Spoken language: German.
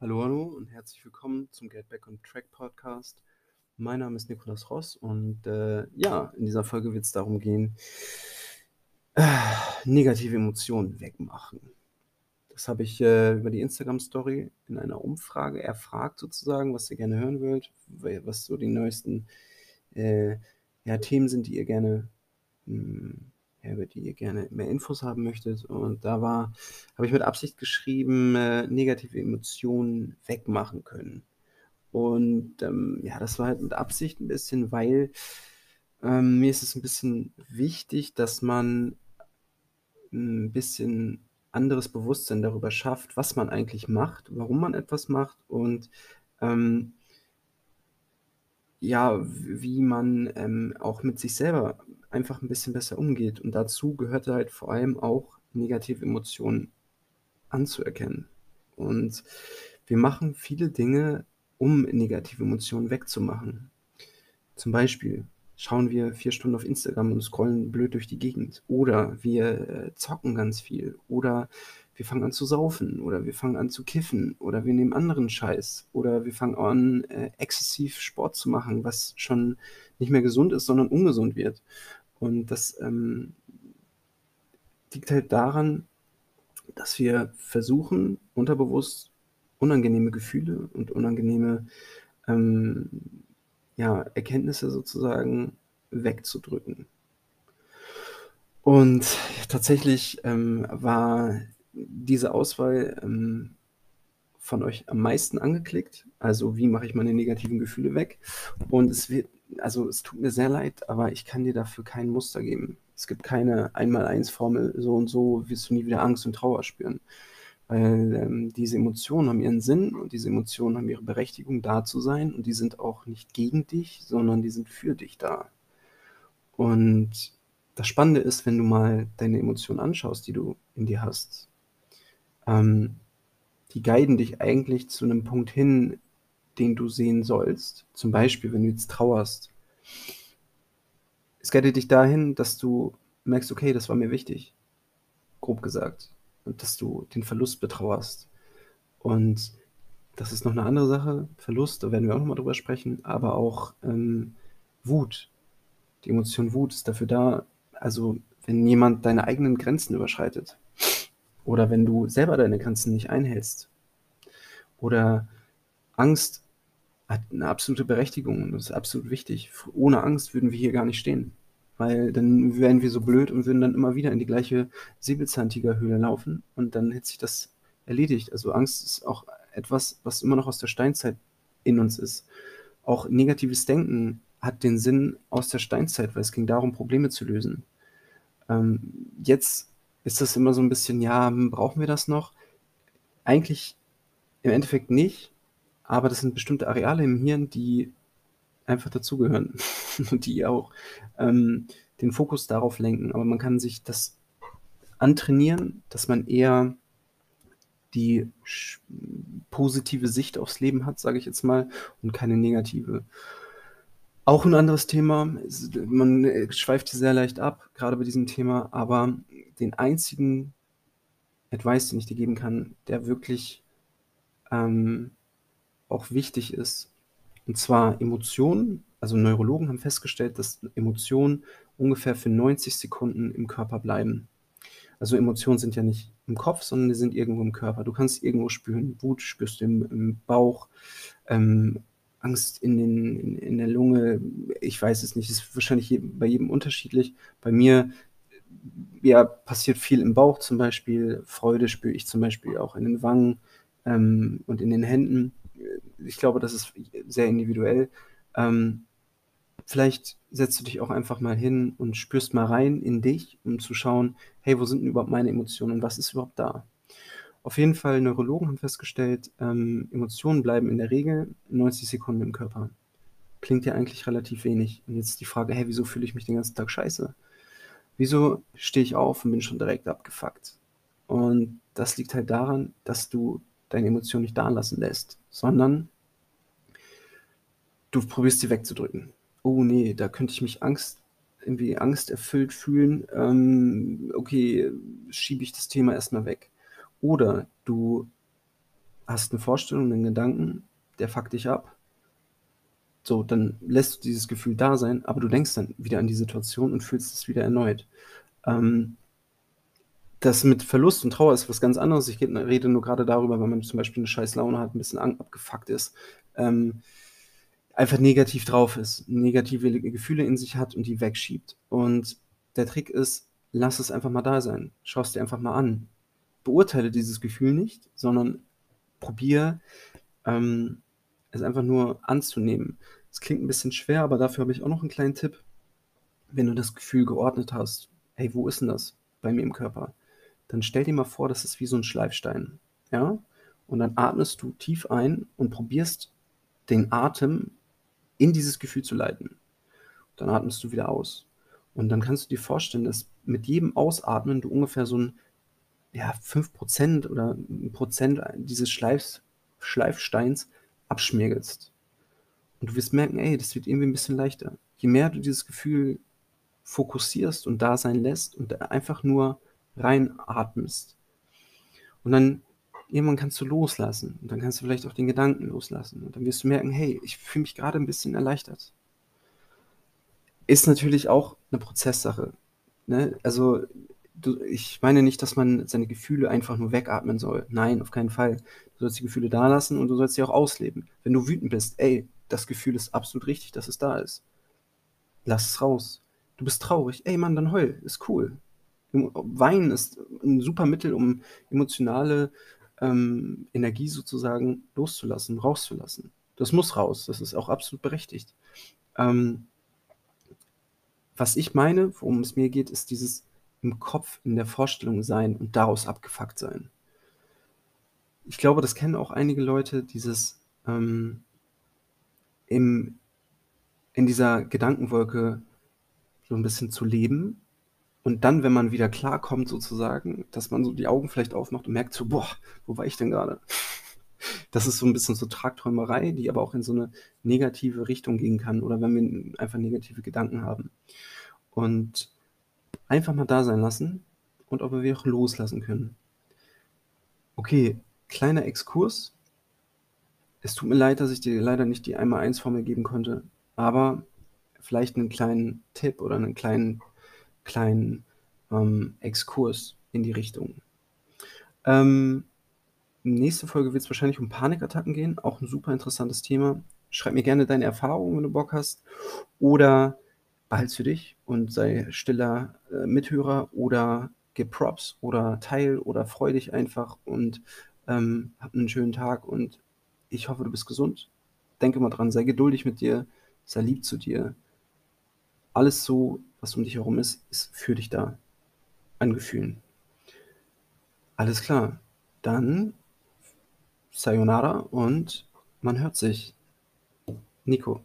Hallo, hallo und herzlich willkommen zum Get Back on Track Podcast. Mein Name ist Nikolas Ross und äh, ja, in dieser Folge wird es darum gehen, äh, negative Emotionen wegmachen. Das habe ich äh, über die Instagram-Story in einer Umfrage erfragt, sozusagen, was ihr gerne hören wollt, was so die neuesten äh, ja, Themen sind, die ihr gerne mh, hm, über die ihr gerne mehr Infos haben möchtet. Und da war, habe ich mit Absicht geschrieben, äh, negative Emotionen wegmachen können. Und ähm, ja, das war halt mit Absicht ein bisschen, weil ähm, mir ist es ein bisschen wichtig, dass man ein bisschen anderes Bewusstsein darüber schafft, was man eigentlich macht, warum man etwas macht und ähm, ja, wie man ähm, auch mit sich selber einfach ein bisschen besser umgeht. Und dazu gehört halt vor allem auch negative Emotionen anzuerkennen. Und wir machen viele Dinge, um negative Emotionen wegzumachen. Zum Beispiel schauen wir vier Stunden auf Instagram und scrollen blöd durch die Gegend. Oder wir äh, zocken ganz viel. Oder wir fangen an zu saufen. Oder wir fangen an zu kiffen. Oder wir nehmen anderen Scheiß. Oder wir fangen an, äh, exzessiv Sport zu machen, was schon nicht mehr gesund ist, sondern ungesund wird. Und das ähm, liegt halt daran, dass wir versuchen, unterbewusst unangenehme Gefühle und unangenehme ähm, ja, Erkenntnisse sozusagen wegzudrücken. Und tatsächlich ähm, war diese Auswahl ähm, von euch am meisten angeklickt. Also wie mache ich meine negativen Gefühle weg? Und es wird also es tut mir sehr leid, aber ich kann dir dafür kein Muster geben. Es gibt keine Einmal-Eins-Formel, so und so wirst du nie wieder Angst und Trauer spüren. Weil ähm, diese Emotionen haben ihren Sinn und diese Emotionen haben ihre Berechtigung, da zu sein. Und die sind auch nicht gegen dich, sondern die sind für dich da. Und das Spannende ist, wenn du mal deine Emotionen anschaust, die du in dir hast, ähm, die guiden dich eigentlich zu einem Punkt hin, den du sehen sollst. Zum Beispiel, wenn du jetzt trauerst. Es guidet dich dahin, dass du merkst, okay, das war mir wichtig. Grob gesagt. Und dass du den Verlust betrauerst. Und das ist noch eine andere Sache. Verlust, da werden wir auch nochmal drüber sprechen. Aber auch ähm, Wut. Die Emotion Wut ist dafür da, also wenn jemand deine eigenen Grenzen überschreitet. Oder wenn du selber deine Grenzen nicht einhältst. Oder Angst hat eine absolute Berechtigung und das ist absolut wichtig. Ohne Angst würden wir hier gar nicht stehen. Weil dann wären wir so blöd und würden dann immer wieder in die gleiche Säbelzahntigerhöhle laufen und dann hätte sich das erledigt. Also Angst ist auch etwas, was immer noch aus der Steinzeit in uns ist. Auch negatives Denken hat den Sinn aus der Steinzeit, weil es ging darum, Probleme zu lösen. Ähm, jetzt ist das immer so ein bisschen, ja, hm, brauchen wir das noch? Eigentlich im Endeffekt nicht, aber das sind bestimmte Areale im Hirn, die einfach dazugehören und die auch ähm, den Fokus darauf lenken. Aber man kann sich das antrainieren, dass man eher die positive Sicht aufs Leben hat, sage ich jetzt mal, und keine negative. Auch ein anderes Thema, man schweift hier sehr leicht ab, gerade bei diesem Thema, aber den einzigen Advice, den ich dir geben kann, der wirklich ähm, auch wichtig ist. Und zwar Emotionen, also Neurologen haben festgestellt, dass Emotionen ungefähr für 90 Sekunden im Körper bleiben. Also Emotionen sind ja nicht im Kopf, sondern die sind irgendwo im Körper. Du kannst irgendwo spüren, Wut spürst du im, im Bauch, ähm, Angst in, den, in, in, der Lunge, ich weiß es nicht, ist wahrscheinlich bei jedem unterschiedlich. Bei mir ja, passiert viel im Bauch zum Beispiel, Freude spüre ich zum Beispiel auch in den Wangen ähm, und in den Händen ich glaube, das ist sehr individuell. Ähm, vielleicht setzt du dich auch einfach mal hin und spürst mal rein in dich, um zu schauen, hey, wo sind denn überhaupt meine Emotionen und was ist überhaupt da? Auf jeden Fall, Neurologen haben festgestellt, ähm, Emotionen bleiben in der Regel 90 Sekunden im Körper. Klingt ja eigentlich relativ wenig. Und jetzt die Frage, hey, wieso fühle ich mich den ganzen Tag scheiße? Wieso stehe ich auf und bin schon direkt abgefuckt? Und das liegt halt daran, dass du deine Emotionen nicht da lassen lässt, sondern du probierst sie wegzudrücken. Oh nee, da könnte ich mich Angst, irgendwie angsterfüllt fühlen. Ähm, okay, schiebe ich das Thema erstmal weg. Oder du hast eine Vorstellung, einen Gedanken, der fuckt dich ab. So, dann lässt du dieses Gefühl da sein, aber du denkst dann wieder an die Situation und fühlst es wieder erneut. Ähm, das mit Verlust und Trauer ist was ganz anderes. Ich rede nur gerade darüber, wenn man zum Beispiel eine scheiß Laune hat, ein bisschen abgefuckt ist, ähm, einfach negativ drauf ist, negative Gefühle in sich hat und die wegschiebt. Und der Trick ist, lass es einfach mal da sein. Schau es dir einfach mal an. Beurteile dieses Gefühl nicht, sondern probier ähm, es einfach nur anzunehmen. Es klingt ein bisschen schwer, aber dafür habe ich auch noch einen kleinen Tipp. Wenn du das Gefühl geordnet hast, hey, wo ist denn das bei mir im Körper? Dann stell dir mal vor, das ist wie so ein Schleifstein. Ja? Und dann atmest du tief ein und probierst den Atem in dieses Gefühl zu leiten. Dann atmest du wieder aus. Und dann kannst du dir vorstellen, dass mit jedem Ausatmen du ungefähr so ein ja, 5% oder ein Prozent dieses Schleifs, Schleifsteins abschmirgelst. Und du wirst merken, ey, das wird irgendwie ein bisschen leichter. Je mehr du dieses Gefühl fokussierst und da sein lässt und einfach nur reinatmest. Und dann irgendwann kannst du loslassen. Und dann kannst du vielleicht auch den Gedanken loslassen. Und dann wirst du merken, hey, ich fühle mich gerade ein bisschen erleichtert. Ist natürlich auch eine Prozesssache. Ne? Also du, ich meine nicht, dass man seine Gefühle einfach nur wegatmen soll. Nein, auf keinen Fall. Du sollst die Gefühle da lassen und du sollst sie auch ausleben. Wenn du wütend bist, ey, das Gefühl ist absolut richtig, dass es da ist. Lass es raus. Du bist traurig, ey Mann, dann heul, ist cool. Weinen ist ein super Mittel, um emotionale ähm, Energie sozusagen loszulassen, rauszulassen. Das muss raus, das ist auch absolut berechtigt. Ähm, was ich meine, worum es mir geht, ist dieses im Kopf, in der Vorstellung sein und daraus abgefuckt sein. Ich glaube, das kennen auch einige Leute, dieses ähm, im, in dieser Gedankenwolke so ein bisschen zu leben und dann, wenn man wieder klarkommt sozusagen, dass man so die Augen vielleicht aufmacht und merkt so, boah, wo war ich denn gerade? Das ist so ein bisschen so Tragträumerei, die aber auch in so eine negative Richtung gehen kann oder wenn wir einfach negative Gedanken haben. Und einfach mal da sein lassen und ob wir auch loslassen können. Okay, kleiner Exkurs. Es tut mir leid, dass ich dir leider nicht die einmal eins Formel geben konnte, aber vielleicht einen kleinen Tipp oder einen kleinen, kleinen ähm, Exkurs in die Richtung. Ähm, nächste Folge wird es wahrscheinlich um Panikattacken gehen, auch ein super interessantes Thema. Schreib mir gerne deine Erfahrungen, wenn du Bock hast. Oder behalt's für dich und sei stiller äh, Mithörer oder gib Props oder teil oder freu dich einfach und ähm, hab einen schönen Tag und ich hoffe, du bist gesund. Denke mal dran, sei geduldig mit dir, sei lieb zu dir. Alles so, was um dich herum ist, ist für dich da. An Gefühlen. Alles klar. Dann Sayonara und man hört sich. Nico.